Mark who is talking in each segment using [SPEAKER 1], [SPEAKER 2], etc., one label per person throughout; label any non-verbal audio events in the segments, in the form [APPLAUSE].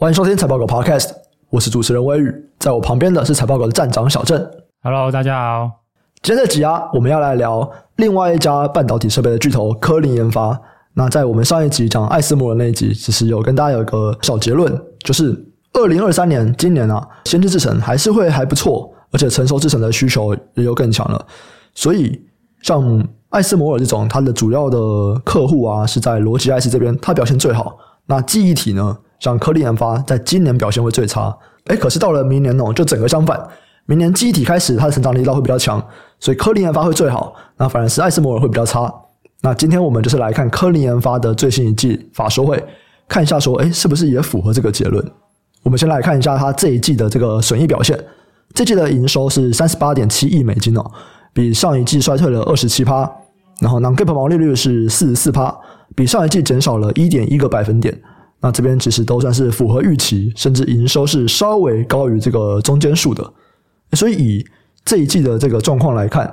[SPEAKER 1] 欢迎收听财报狗 Podcast，我是主持人威宇，在我旁边的是财报狗的站长小郑。
[SPEAKER 2] Hello，大家好。
[SPEAKER 1] 今天这集啊，我们要来聊另外一家半导体设备的巨头科林研发。那在我们上一集讲艾斯摩尔那一集，其实有跟大家有一个小结论，就是二零二三年今年啊，先进制程还是会还不错，而且成熟制程的需求也有更强了。所以像艾斯摩尔这种，它的主要的客户啊是在逻辑 IC 这边，它表现最好。那记忆体呢？像科林研发在今年表现会最差，诶，可是到了明年哦，就整个相反，明年机体开始它的成长力道会比较强，所以科林研发会最好，那反而是艾斯摩尔会比较差。那今天我们就是来看科林研发的最新一季法收会，看一下说，诶，是不是也符合这个结论？我们先来看一下它这一季的这个损益表现，这季的营收是三十八点七亿美金哦，比上一季衰退了二十七趴，然后 non-GAAP 毛利率是四十四趴，比上一季减少了一点一个百分点。那这边其实都算是符合预期，甚至营收是稍微高于这个中间数的。所以以这一季的这个状况来看，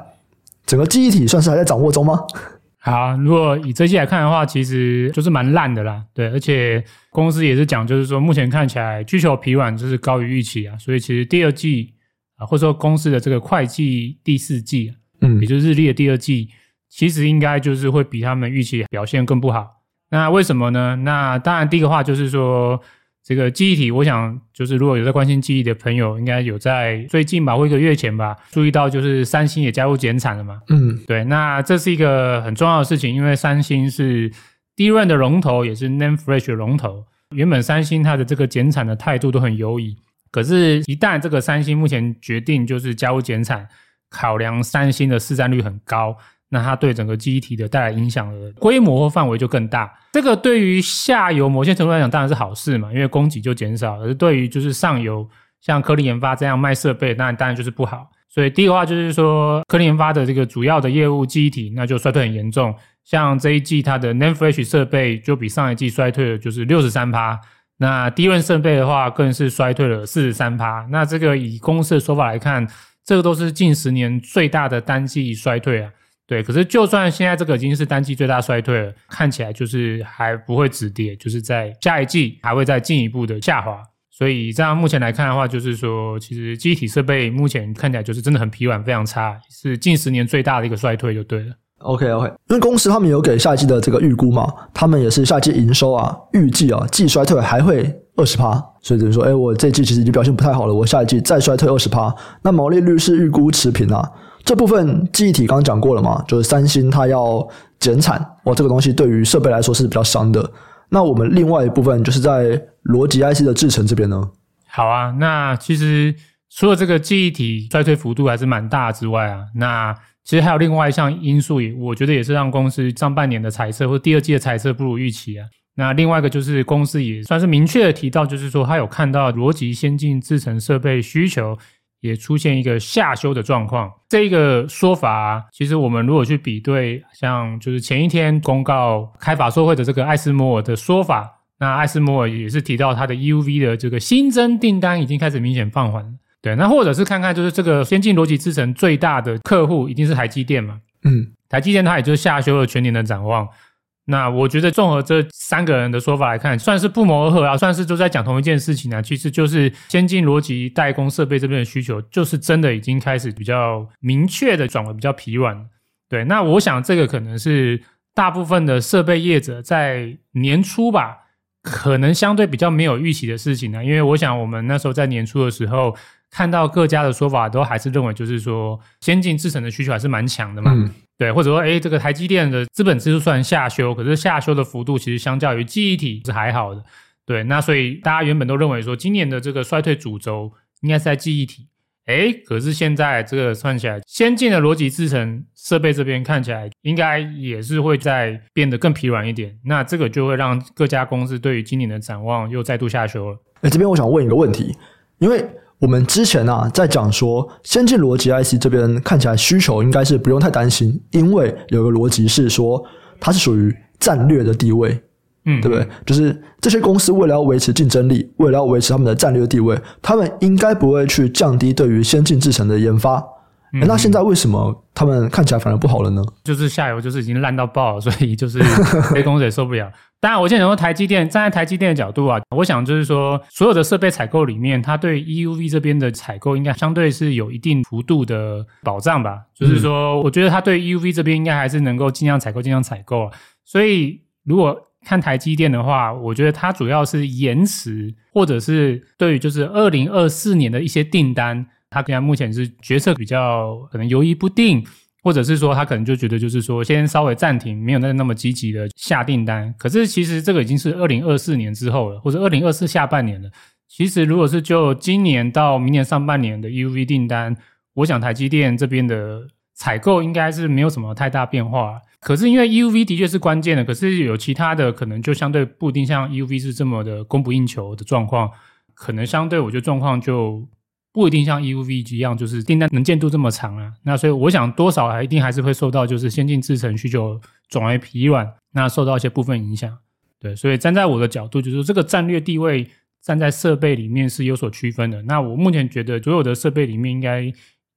[SPEAKER 1] 整个记忆体算是还在掌握中吗？[LAUGHS]
[SPEAKER 2] 好，如果以这季来看的话，其实就是蛮烂的啦。对，而且公司也是讲，就是说目前看起来需求疲软，就是高于预期啊。所以其实第二季啊，或者说公司的这个会计第四季，嗯，也就是日历的第二季，其实应该就是会比他们预期表现更不好。那为什么呢？那当然，第一个话就是说，这个记忆体，我想就是如果有在关心记忆的朋友，应该有在最近吧，或一个月前吧，注意到就是三星也加入减产了嘛。嗯，对。那这是一个很重要的事情，因为三星是 DRAM 的龙头，也是 NAND Flash 的龙头。原本三星它的这个减产的态度都很优疑，可是，一旦这个三星目前决定就是加入减产，考量三星的市占率很高。那它对整个记忆体的带来影响的规模和范围就更大。这个对于下游某些程度来讲当然是好事嘛，因为供给就减少。而对于就是上游，像科林研发这样卖设备，那当然就是不好。所以第一个话就是说，科林研发的这个主要的业务记忆体，那就衰退很严重。像这一季它的 n a n Flash 设备就比上一季衰退了就是六十三趴。那低温设备的话更是衰退了四十三趴。那这个以公司的说法来看，这个都是近十年最大的单季衰退啊。对，可是就算现在这个已经是单季最大衰退了，看起来就是还不会止跌，就是在下一季还会再进一步的下滑。所以这样目前来看的话，就是说其实机体设备目前看起来就是真的很疲软，非常差，是近十年最大的一个衰退就对了。
[SPEAKER 1] OK OK，因为公司他们有给下一季的这个预估嘛，他们也是下一季营收啊，预计啊季衰退还会二十趴，所以等于说，哎，我这季其实已经表现不太好了，我下一季再衰退二十趴，那毛利率是预估持平啊。这部分记忆体刚刚讲过了嘛，就是三星它要减产，哇，这个东西对于设备来说是比较伤的。那我们另外一部分就是在逻辑 IC 的制程这边呢。
[SPEAKER 2] 好啊，那其实除了这个记忆体衰退幅度还是蛮大之外啊，那其实还有另外一项因素也，我觉得也是让公司上半年的财测或第二季的财测不如预期啊。那另外一个就是公司也算是明确的提到，就是说它有看到逻辑先进制程设备需求。也出现一个下修的状况，这个说法啊，其实我们如果去比对，像就是前一天公告开法说会的这个艾斯摩尔的说法，那艾斯摩尔也是提到它的 EUV 的这个新增订单已经开始明显放缓，对，那或者是看看就是这个先进逻辑制程最大的客户一定是台积电嘛，嗯，台积电它也就是下修了全年的展望。那我觉得综合这三个人的说法来看，算是不谋而合啊，算是就在讲同一件事情啊。其实就是先进逻辑代工设备这边的需求，就是真的已经开始比较明确的转为比较疲软。对，那我想这个可能是大部分的设备业者在年初吧，可能相对比较没有预期的事情呢。因为我想我们那时候在年初的时候。看到各家的说法，都还是认为就是说，先进制程的需求还是蛮强的嘛。嗯、对，或者说，哎这个台积电的资本支出算下修，可是下修的幅度其实相较于记忆体是还好的。对，那所以大家原本都认为说，今年的这个衰退主轴应该是在记忆体。诶可是现在这个算起来，先进的逻辑制程设备这边看起来，应该也是会再变得更疲软一点。那这个就会让各家公司对于今年的展望又再度下修了。
[SPEAKER 1] 诶这边我想问一个问题，因为。我们之前啊，在讲说先进逻辑 IC 这边看起来需求应该是不用太担心，因为有个逻辑是说它是属于战略的地位，嗯，对不对？就是这些公司为了要维持竞争力，为了要维持他们的战略地位，他们应该不会去降低对于先进制程的研发。嗯，那现在为什么他们看起来反而不好了呢？
[SPEAKER 2] 就是下游就是已经烂到爆了，所以就是 [LAUGHS] 这些公司也受不了。当然，我现在讲说台积电，站在台积电的角度啊，我想就是说，所有的设备采购里面，它对 EUV 这边的采购应该相对是有一定幅度的保障吧。就是说，我觉得它对 EUV 这边应该还是能够尽量采购，尽量采购啊。所以，如果看台积电的话，我觉得它主要是延迟，或者是对于就是二零二四年的一些订单，它现在目前是决策比较可能犹豫不定。或者是说他可能就觉得就是说先稍微暂停，没有那那么积极的下订单。可是其实这个已经是二零二四年之后了，或者二零二四下半年了。其实如果是就今年到明年上半年的 UV 订单，我想台积电这边的采购应该是没有什么太大变化。可是因为 EUV 的确是关键的，可是有其他的可能就相对不一定像 EUV 是这么的供不应求的状况，可能相对我觉得状况就。不一定像 EUV 一样，就是订单能见度这么长啊。那所以我想，多少还一定还是会受到就是先进制程需求转为疲软，那受到一些部分影响。对，所以站在我的角度，就是这个战略地位站在设备里面是有所区分的。那我目前觉得，所有的设备里面，应该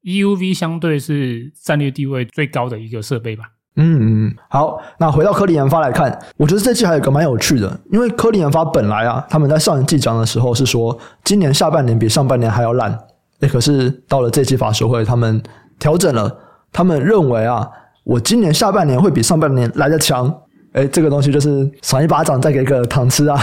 [SPEAKER 2] EUV 相对是战略地位最高的一个设备吧。
[SPEAKER 1] 嗯嗯，好。那回到科林研发来看，我觉得这季还有个蛮有趣的，因为科林研发本来啊，他们在上一季讲的时候是说，今年下半年比上半年还要烂。诶，可是到了这季法说会，他们调整了，他们认为啊，我今年下半年会比上半年来得强。诶，这个东西就是赏一巴掌，再给个糖吃啊。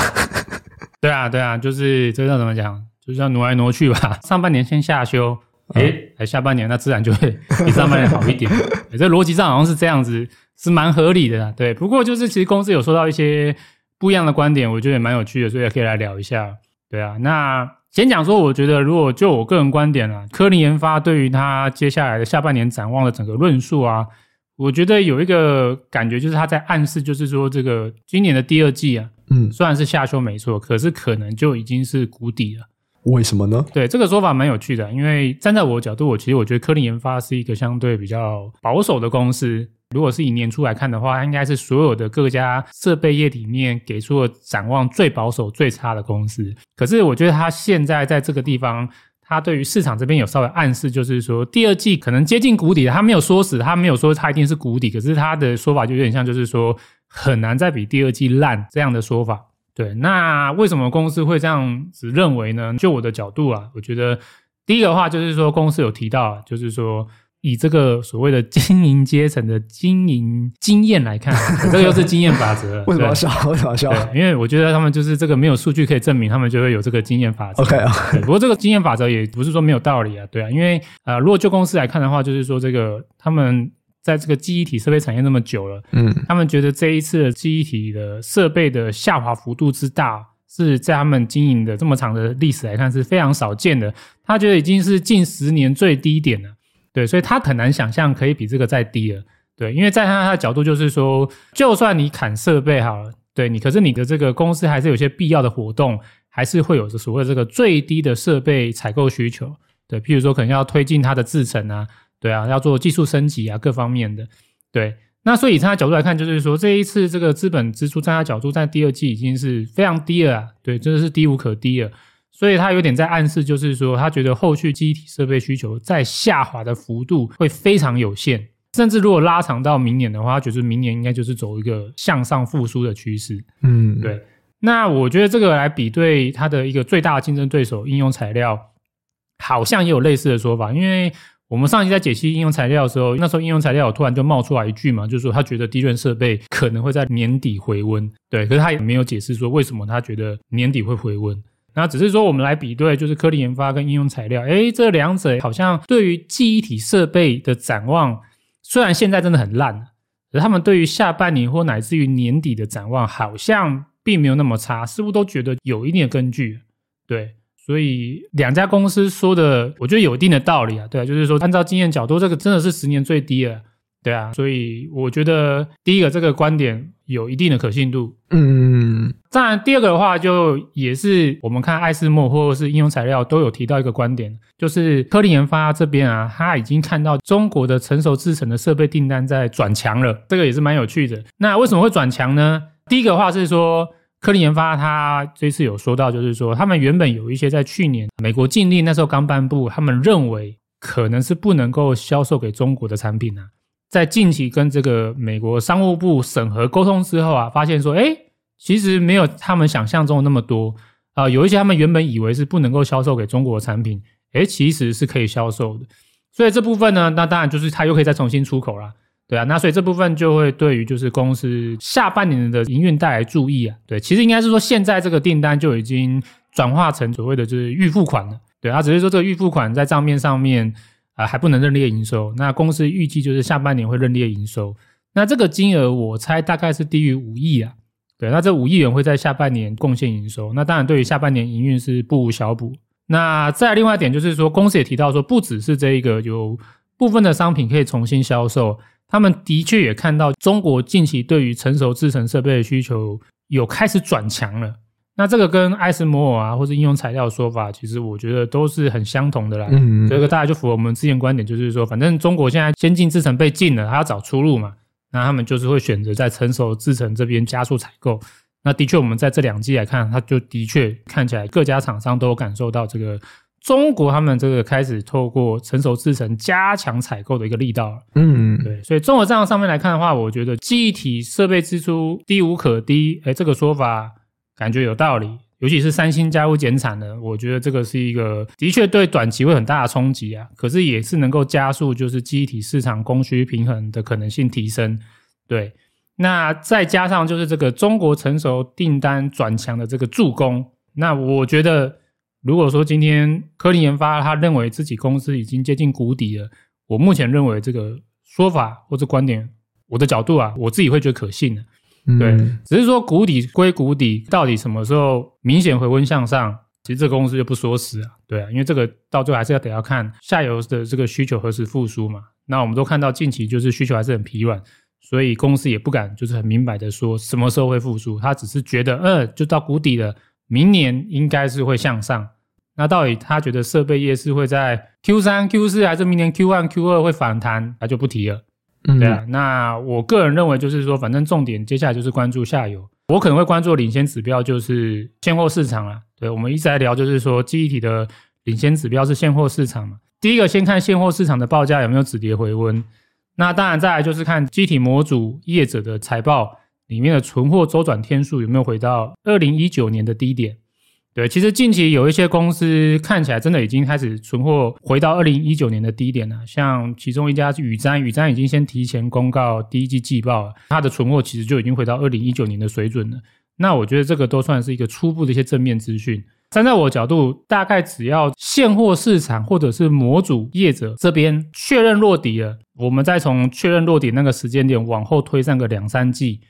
[SPEAKER 2] 对啊，对啊，就是这叫怎么讲？就是要挪来挪去吧。上半年先下修，诶，来下半年那自然就会比上半年好一点。[LAUGHS] 这逻辑上好像是这样子，是蛮合理的啦。对，不过就是其实公司有说到一些不一样的观点，我觉得也蛮有趣的，所以也可以来聊一下。对啊，那。先讲说，我觉得如果就我个人观点啊，科林研发对于他接下来的下半年展望的整个论述啊，我觉得有一个感觉就是他在暗示，就是说这个今年的第二季啊，嗯，虽然是下修没错，可是可能就已经是谷底了。
[SPEAKER 1] 为什么呢？
[SPEAKER 2] 对，这个说法蛮有趣的，因为站在我的角度，我其实我觉得科林研发是一个相对比较保守的公司。如果是以年初来看的话，应该是所有的各家设备业里面给出了展望最保守、最差的公司。可是我觉得他现在在这个地方，他对于市场这边有稍微暗示，就是说第二季可能接近谷底。他没有说死，他没有说他一定是谷底，可是他的说法就有点像，就是说很难再比第二季烂这样的说法。对，那为什么公司会这样子认为呢？就我的角度啊，我觉得第一个话就是说，公司有提到，就是说。以这个所谓的经营阶层的经营经验来看，这个又是经验法则。[LAUGHS]
[SPEAKER 1] 为什么要笑？为什么要笑？
[SPEAKER 2] 因为我觉得他们就是这个没有数据可以证明，他们就会有这个经验法则。
[SPEAKER 1] OK 啊。
[SPEAKER 2] 不过这个经验法则也不是说没有道理啊，对啊。因为呃，如果就公司来看的话，就是说这个他们在这个记忆体设备产业那么久了，嗯，他们觉得这一次的记忆体的设备的下滑幅度之大，是在他们经营的这么长的历史来看是非常少见的。他觉得已经是近十年最低点了。对，所以他很难想象可以比这个再低了。对，因为在他的角度就是说，就算你砍设备好了，对你，可是你的这个公司还是有些必要的活动，还是会有着所谓这个最低的设备采购需求。对，譬如说可能要推进它的制程啊，对啊，要做技术升级啊，各方面的。对，那所以从他的角度来看，就是说这一次这个资本支出，在他角度在第二季已经是非常低了啊，对，真的是低无可低了。所以他有点在暗示，就是说他觉得后续记忆体设备需求在下滑的幅度会非常有限，甚至如果拉长到明年的话，他觉得明年应该就是走一个向上复苏的趋势。嗯，对。那我觉得这个来比对它的一个最大的竞争对手应用材料，好像也有类似的说法。因为我们上一期在解析应用材料的时候，那时候应用材料突然就冒出来一句嘛，就是说他觉得低润设备可能会在年底回温。对，可是他也没有解释说为什么他觉得年底会回温。那只是说，我们来比对，就是科林研发跟应用材料，诶，这两者好像对于记忆体设备的展望，虽然现在真的很烂，而他们对于下半年或乃至于年底的展望，好像并没有那么差，似乎都觉得有一定的根据。对，所以两家公司说的，我觉得有一定的道理啊。对啊，就是说，按照经验角度，这个真的是十年最低了。对啊，所以我觉得第一个这个观点有一定的可信度。嗯，当然第二个的话，就也是我们看艾斯莫或者是应用材料都有提到一个观点，就是科林研发这边啊，他已经看到中国的成熟制程的设备订单在转强了，这个也是蛮有趣的。那为什么会转强呢？第一个的话是说，科林研发他这次有说到，就是说他们原本有一些在去年美国禁令那时候刚颁布，他们认为可能是不能够销售给中国的产品啊。在近期跟这个美国商务部审核沟通之后啊，发现说，哎，其实没有他们想象中的那么多啊、有一些他们原本以为是不能够销售给中国的产品，诶，其实是可以销售的。所以这部分呢，那当然就是它又可以再重新出口啦。对啊。那所以这部分就会对于就是公司下半年的营运带来注意啊。对，其实应该是说现在这个订单就已经转化成所谓的就是预付款了。对啊，只是说这个预付款在账面上面啊、呃、还不能认列营收。那公司预计就是下半年会认列营收。那这个金额我猜大概是低于五亿啊。对，那这五亿元会在下半年贡献营收。那当然对于下半年营运是不无小补。那再另外一点就是说，公司也提到说，不只是这一个有部分的商品可以重新销售，他们的确也看到中国近期对于成熟制程设备的需求有开始转强了。那这个跟艾斯摩尔啊，或者应用材料的说法，其实我觉得都是很相同的啦。嗯，这个大家就符合我们之前观点，就是说，反正中国现在先进制程被禁了，他要找出路嘛，那他们就是会选择在成熟制程这边加速采购。那的确，我们在这两季来看，它就的确看起来各家厂商都有感受到这个中国他们这个开始透过成熟制程加强采购的一个力道。嗯，对，所以综合这样上面来看的话，我觉得记忆体设备支出低无可低，哎，这个说法。感觉有道理，尤其是三星加入减产的，我觉得这个是一个的确对短期会很大的冲击啊。可是也是能够加速就是记忆体市场供需平衡的可能性提升。对，那再加上就是这个中国成熟订单转强的这个助攻，那我觉得如果说今天科林研发他认为自己公司已经接近谷底了，我目前认为这个说法或者观点，我的角度啊，我自己会觉得可信的。对，只是说谷底归谷底，到底什么时候明显回温向上？其实这个公司就不说死啊，对啊，因为这个到最后还是要得要看下游的这个需求何时复苏嘛。那我们都看到近期就是需求还是很疲软，所以公司也不敢就是很明白的说什么时候会复苏，他只是觉得，呃，就到谷底了，明年应该是会向上。那到底他觉得设备业是会在 Q 三、Q 四，还是明年 Q 1、Q 二会反弹，他就不提了。嗯对啊，那我个人认为就是说，反正重点接下来就是关注下游。我可能会关注领先指标就是现货市场啊。对，我们一直在聊，就是说记忆体的领先指标是现货市场嘛。第一个先看现货市场的报价有没有止跌回温。那当然再来就是看记忆体模组业者的财报里面的存货周转天数有没有回到二零一九年的低点。对，其实近期有一些公司看起来真的已经开始存货回到二零一九年的低点了，像其中一家是宇瞻，宇瞻已经先提前公告第一季季报了，它的存货其实就已经回到二零一九年的水准了。那我觉得这个都算是一个初步的一些正面资讯。站在我的角度，大概只要现货市场或者是模组业者这边确认落底了，我们再从确认落底那个时间点往后推上个两三季，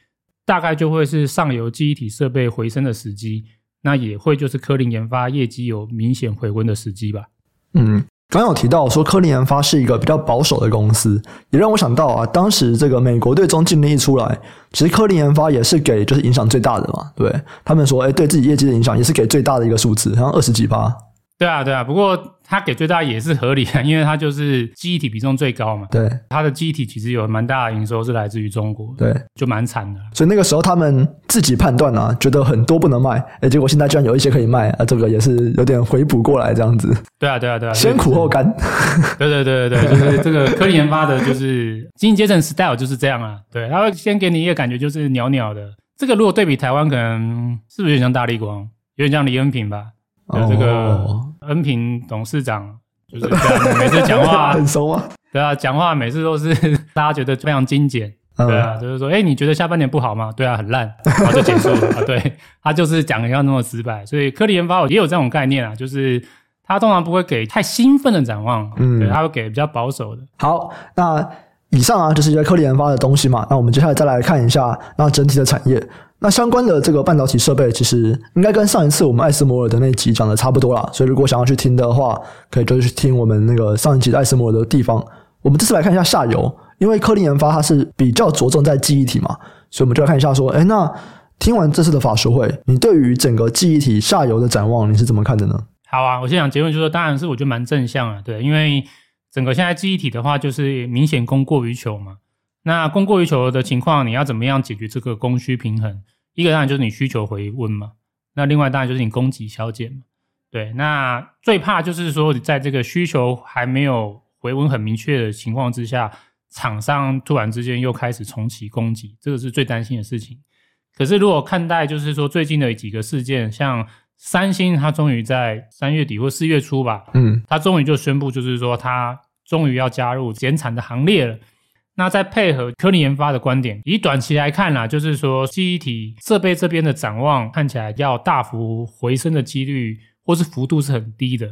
[SPEAKER 2] 大概就会是上游记忆体设备回升的时机。那也会就是科林研发业绩有明显回温的时机吧。
[SPEAKER 1] 嗯，刚有提到说科林研发是一个比较保守的公司，也让我想到啊，当时这个美国对中禁令一出来，其实科林研发也是给就是影响最大的嘛。对，他们说，哎，对自己业绩的影响也是给最大的一个数字，好像二十几趴。
[SPEAKER 2] 对啊，对啊，不过。他给最大也是合理的，[LAUGHS] 因为他就是记忆体比重最高嘛。
[SPEAKER 1] 对，
[SPEAKER 2] 他的记忆体其实有蛮大的营收是来自于中国。
[SPEAKER 1] 对，
[SPEAKER 2] 就蛮惨的。
[SPEAKER 1] 所以那个时候他们自己判断啊，觉得很多不能卖，哎，结果现在居然有一些可以卖啊，这个也是有点回补过来这样子。
[SPEAKER 2] 对啊，对啊，对啊，
[SPEAKER 1] 先苦后甘。[LAUGHS]
[SPEAKER 2] 对对对对对，就是这个科林研发的，就是经济阶层 style 就是这样啊。对，他会先给你一个感觉就是袅袅的。这个如果对比台湾，可能是不是有点像大力光，有点像李恩平吧？对，这个。哦恩平董事长就是每次讲话 [LAUGHS]
[SPEAKER 1] 很熟啊。
[SPEAKER 2] 对啊，讲话每次都是 [LAUGHS] 大家觉得非常精简。对啊，就是说，哎，你觉得下半年不好吗？对啊，很烂，然后就结束了啊。[LAUGHS] 对，他就是讲的要那么直白。所以科林研发也有这种概念啊，就是他通常不会给太兴奋的展望，嗯，对，他会给比较保守的。
[SPEAKER 1] 好，那以上啊就是一个科林研发的东西嘛。那我们接下来再来看一下那整体的产业。那相关的这个半导体设备，其实应该跟上一次我们艾斯摩尔的那集讲的差不多啦。所以如果想要去听的话，可以就去听我们那个上一集的艾斯摩尔的地方。我们这次来看一下下游，因为科林研发它是比较着重在记忆体嘛，所以我们就来看一下说，哎，那听完这次的法说会，你对于整个记忆体下游的展望，你是怎么看的呢？
[SPEAKER 2] 好啊，我先讲结论，就是说当然是我觉得蛮正向啊，对，因为整个现在记忆体的话，就是明显供过于求嘛。那供过于求的情况，你要怎么样解决这个供需平衡？一个当然就是你需求回温嘛，那另外当然就是你供给削减嘛。对，那最怕就是说，在这个需求还没有回温很明确的情况之下，厂商突然之间又开始重启供给，这个是最担心的事情。可是如果看待就是说最近的几个事件，像三星，它终于在三月底或四月初吧，
[SPEAKER 1] 嗯，
[SPEAKER 2] 它终于就宣布，就是说它终于要加入减产的行列了。那再配合科林研发的观点，以短期来看啦，就是说记忆体设备这边的展望看起来要大幅回升的几率或是幅度是很低的。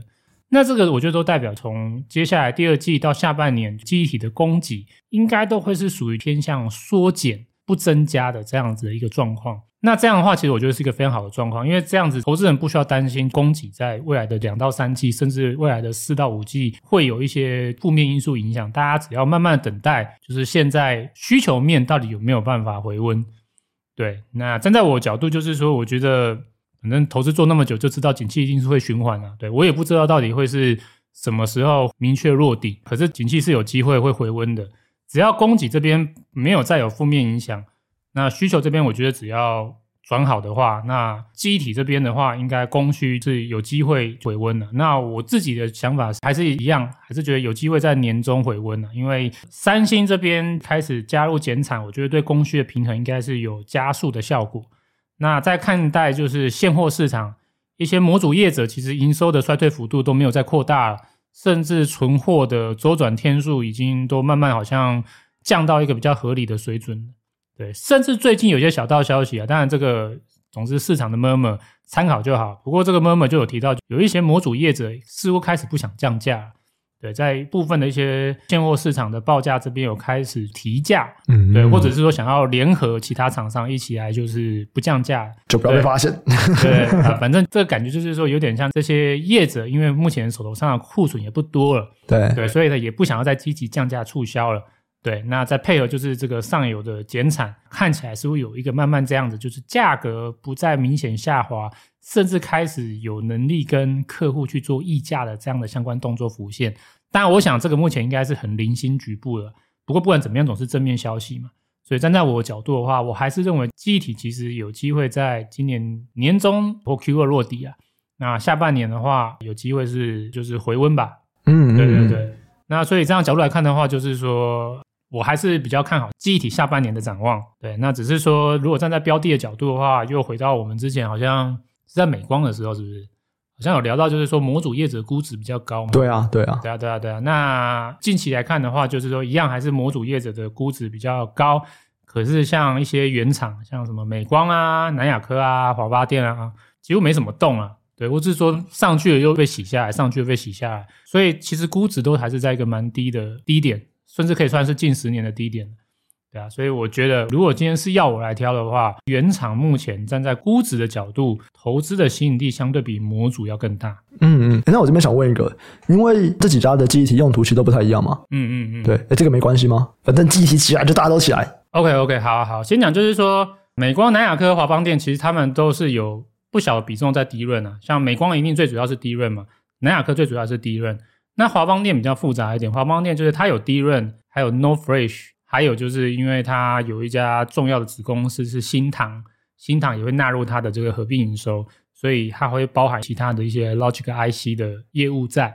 [SPEAKER 2] 那这个我觉得都代表从接下来第二季到下半年，记忆体的供给应该都会是属于偏向缩减。不增加的这样子的一个状况，那这样的话，其实我觉得是一个非常好的状况，因为这样子投资人不需要担心供给在未来的两到三季，甚至未来的四到五季会有一些负面因素影响。大家只要慢慢等待，就是现在需求面到底有没有办法回温？对，那站在我的角度，就是说，我觉得反正投资做那么久，就知道景气一定是会循环的。对，我也不知道到底会是什么时候明确落地，可是景气是有机会会回温的。只要供给这边没有再有负面影响，那需求这边我觉得只要转好的话，那记忆体这边的话，应该供需是有机会回温的。那我自己的想法还是一样，还是觉得有机会在年中回温的，因为三星这边开始加入减产，我觉得对供需的平衡应该是有加速的效果。那再看待就是现货市场，一些模组业者其实营收的衰退幅度都没有再扩大了。甚至存货的周转天数已经都慢慢好像降到一个比较合理的水准，对。甚至最近有些小道消息啊，当然这个总之市场的 murmur 参考就好。不过这个 murmur 就有提到，有一些模组业者似乎开始不想降价。对，在部分的一些现货市场的报价这边有开始提价，嗯，对，或者是说想要联合其他厂商一起来，就是不降价，
[SPEAKER 1] 就不要被发现。
[SPEAKER 2] 对，对啊，反正这个感觉就是说有点像这些业者，因为目前手头上的库存也不多了，
[SPEAKER 1] 对
[SPEAKER 2] 对，所以呢也不想要再积极降价促销了。对，那再配合就是这个上游的减产，看起来是会有一个慢慢这样子，就是价格不再明显下滑，甚至开始有能力跟客户去做议价的这样的相关动作浮现。当然，我想这个目前应该是很零星局部的。不过不管怎么样，总是正面消息嘛。所以站在我的角度的话，我还是认为记忆体其实有机会在今年年中或 Q 二落地啊。那下半年的话，有机会是就是回温吧。
[SPEAKER 1] 嗯，
[SPEAKER 2] 对对对。那所以这样角度来看的话，就是说。我还是比较看好记忆体下半年的展望。对，那只是说，如果站在标的的角度的话，又回到我们之前好像是在美光的时候，是不是？好像有聊到，就是说模组业者估值比较高嘛。
[SPEAKER 1] 对啊，对啊，
[SPEAKER 2] 对啊，对啊，对啊。那近期来看的话，就是说一样还是模组业者的估值比较高。可是像一些原厂，像什么美光啊、南亚科啊、华发电啊，几乎没什么动啊。对，或是说上去了又被洗下来，上去又被洗下来，所以其实估值都还是在一个蛮低的低点。甚至可以算是近十年的低点，对啊，所以我觉得，如果今天是要我来挑的话，原厂目前站在估值的角度，投资的吸引力相对比模组要更大。
[SPEAKER 1] 嗯嗯，那我这边想问一个，因为这几家的记忆体用途其实都不太一样嘛。
[SPEAKER 2] 嗯嗯嗯，
[SPEAKER 1] 对，哎，这个没关系吗？反正记忆体起来就大家都起来。
[SPEAKER 2] OK OK，好好好，先讲就是说，美光、南亚科、华邦电，其实他们都是有不小的比重在 DRAM 啊，像美光一定最主要是 DRAM 嘛，南亚科最主要是 DRAM。那华邦店比较复杂一点，华邦店就是它有 DRAM，还有 no Flash，还有就是因为它有一家重要的子公司是新唐，新唐也会纳入它的这个合并营收，所以它会包含其他的一些 Logic IC 的业务在。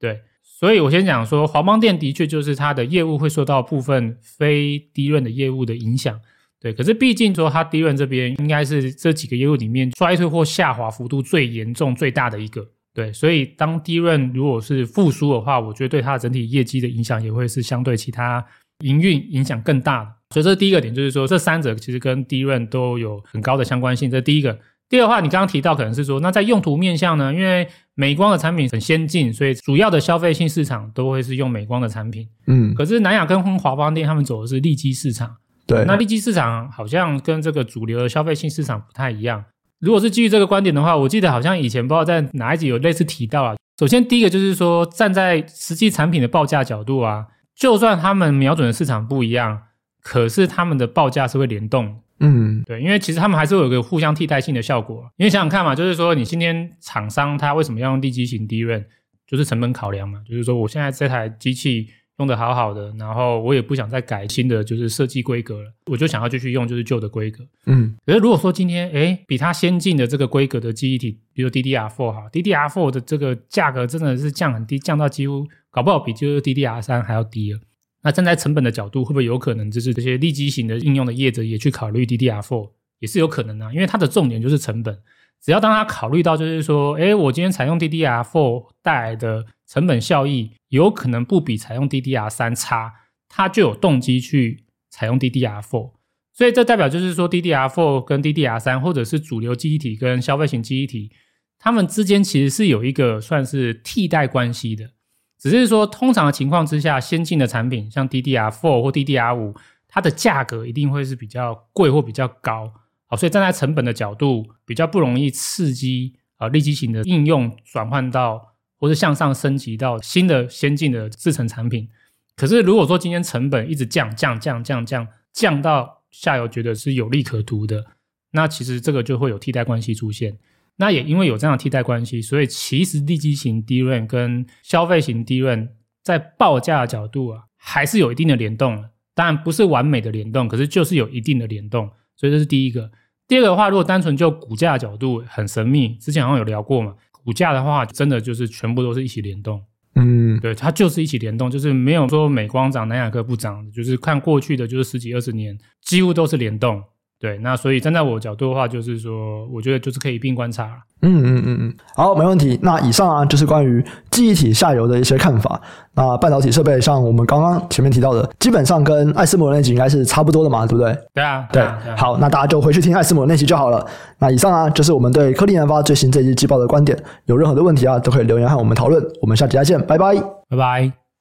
[SPEAKER 2] 对，所以我先讲说华邦店的确就是它的业务会受到部分非 DRAM 的业务的影响。对，可是毕竟说它 DRAM 这边应该是这几个业务里面衰退或下滑幅度最严重、最大的一个。对，所以当 DRAM 如果是复苏的话，我觉得对它整体业绩的影响也会是相对其他营运影响更大的。所以这是第一个点，就是说这三者其实跟 DRAM 都有很高的相关性。这是第一个。第二的话，你刚刚提到可能是说，那在用途面向呢，因为美光的产品很先进，所以主要的消费性市场都会是用美光的产品。
[SPEAKER 1] 嗯。
[SPEAKER 2] 可是南亚跟华邦电他们走的是利基市场。
[SPEAKER 1] 对。
[SPEAKER 2] 那利基市场好像跟这个主流的消费性市场不太一样。如果是基于这个观点的话，我记得好像以前不知道在哪一集有类似提到啊。首先，第一个就是说，站在实际产品的报价角度啊，就算他们瞄准的市场不一样，可是他们的报价是会联动。
[SPEAKER 1] 嗯，
[SPEAKER 2] 对，因为其实他们还是会有一个互相替代性的效果。因为想想看嘛，就是说你今天厂商他为什么要用地基型 DRAM，就是成本考量嘛。就是说我现在这台机器。用的好好的，然后我也不想再改新的就是设计规格了，我就想要继续用就是旧的规格。
[SPEAKER 1] 嗯，
[SPEAKER 2] 可是如果说今天哎比它先进的这个规格的记忆体，比如 DDR4 哈，DDR4 的这个价格真的是降很低，降到几乎搞不好比就是 DDR3 还要低了。那站在成本的角度，会不会有可能就是这些立基型的应用的业者也去考虑 DDR4？也是有可能啊，因为它的重点就是成本。只要当他考虑到，就是说，诶，我今天采用 DDR4 带来的成本效益有可能不比采用 DDR3 差，他就有动机去采用 DDR4。所以这代表就是说，DDR4 跟 DDR3，或者是主流记忆体跟消费型记忆体，它们之间其实是有一个算是替代关系的。只是说，通常的情况之下，先进的产品像 DDR4 或 DDR5，它的价格一定会是比较贵或比较高。好，所以站在成本的角度，比较不容易刺激啊，利基型的应用转换到或是向上升级到新的先进的制成产品。可是如果说今天成本一直降降降降降降到下游觉得是有利可图的，那其实这个就会有替代关系出现。那也因为有这样的替代关系，所以其实利基型 DRAM 跟消费型 DRAM 在报价角度啊，还是有一定的联动。当然不是完美的联动，可是就是有一定的联动。所以这是第一个。第二个的话，如果单纯就股价的角度很神秘，之前好像有聊过嘛。股价的话，真的就是全部都是一起联动。
[SPEAKER 1] 嗯，
[SPEAKER 2] 对，它就是一起联动，就是没有说美光涨，南亚科不涨，就是看过去的就是十几二十年，几乎都是联动。对，那所以站在我的角度的话，就是说，我觉得就是可以并观察。
[SPEAKER 1] 嗯嗯嗯嗯，好，没问题。那以上啊，就是关于记忆体下游的一些看法。那半导体设备，像我们刚刚前面提到的，基本上跟艾斯摩尔那集应该是差不多的嘛，对不对？
[SPEAKER 2] 对啊，对。
[SPEAKER 1] 好，那大家就回去听艾斯摩尔那集就好了。那以上啊，就是我们对科林研发最新这一季季报的观点。有任何的问题啊，都可以留言和我们讨论。我们下期再见，拜拜，
[SPEAKER 2] 拜拜。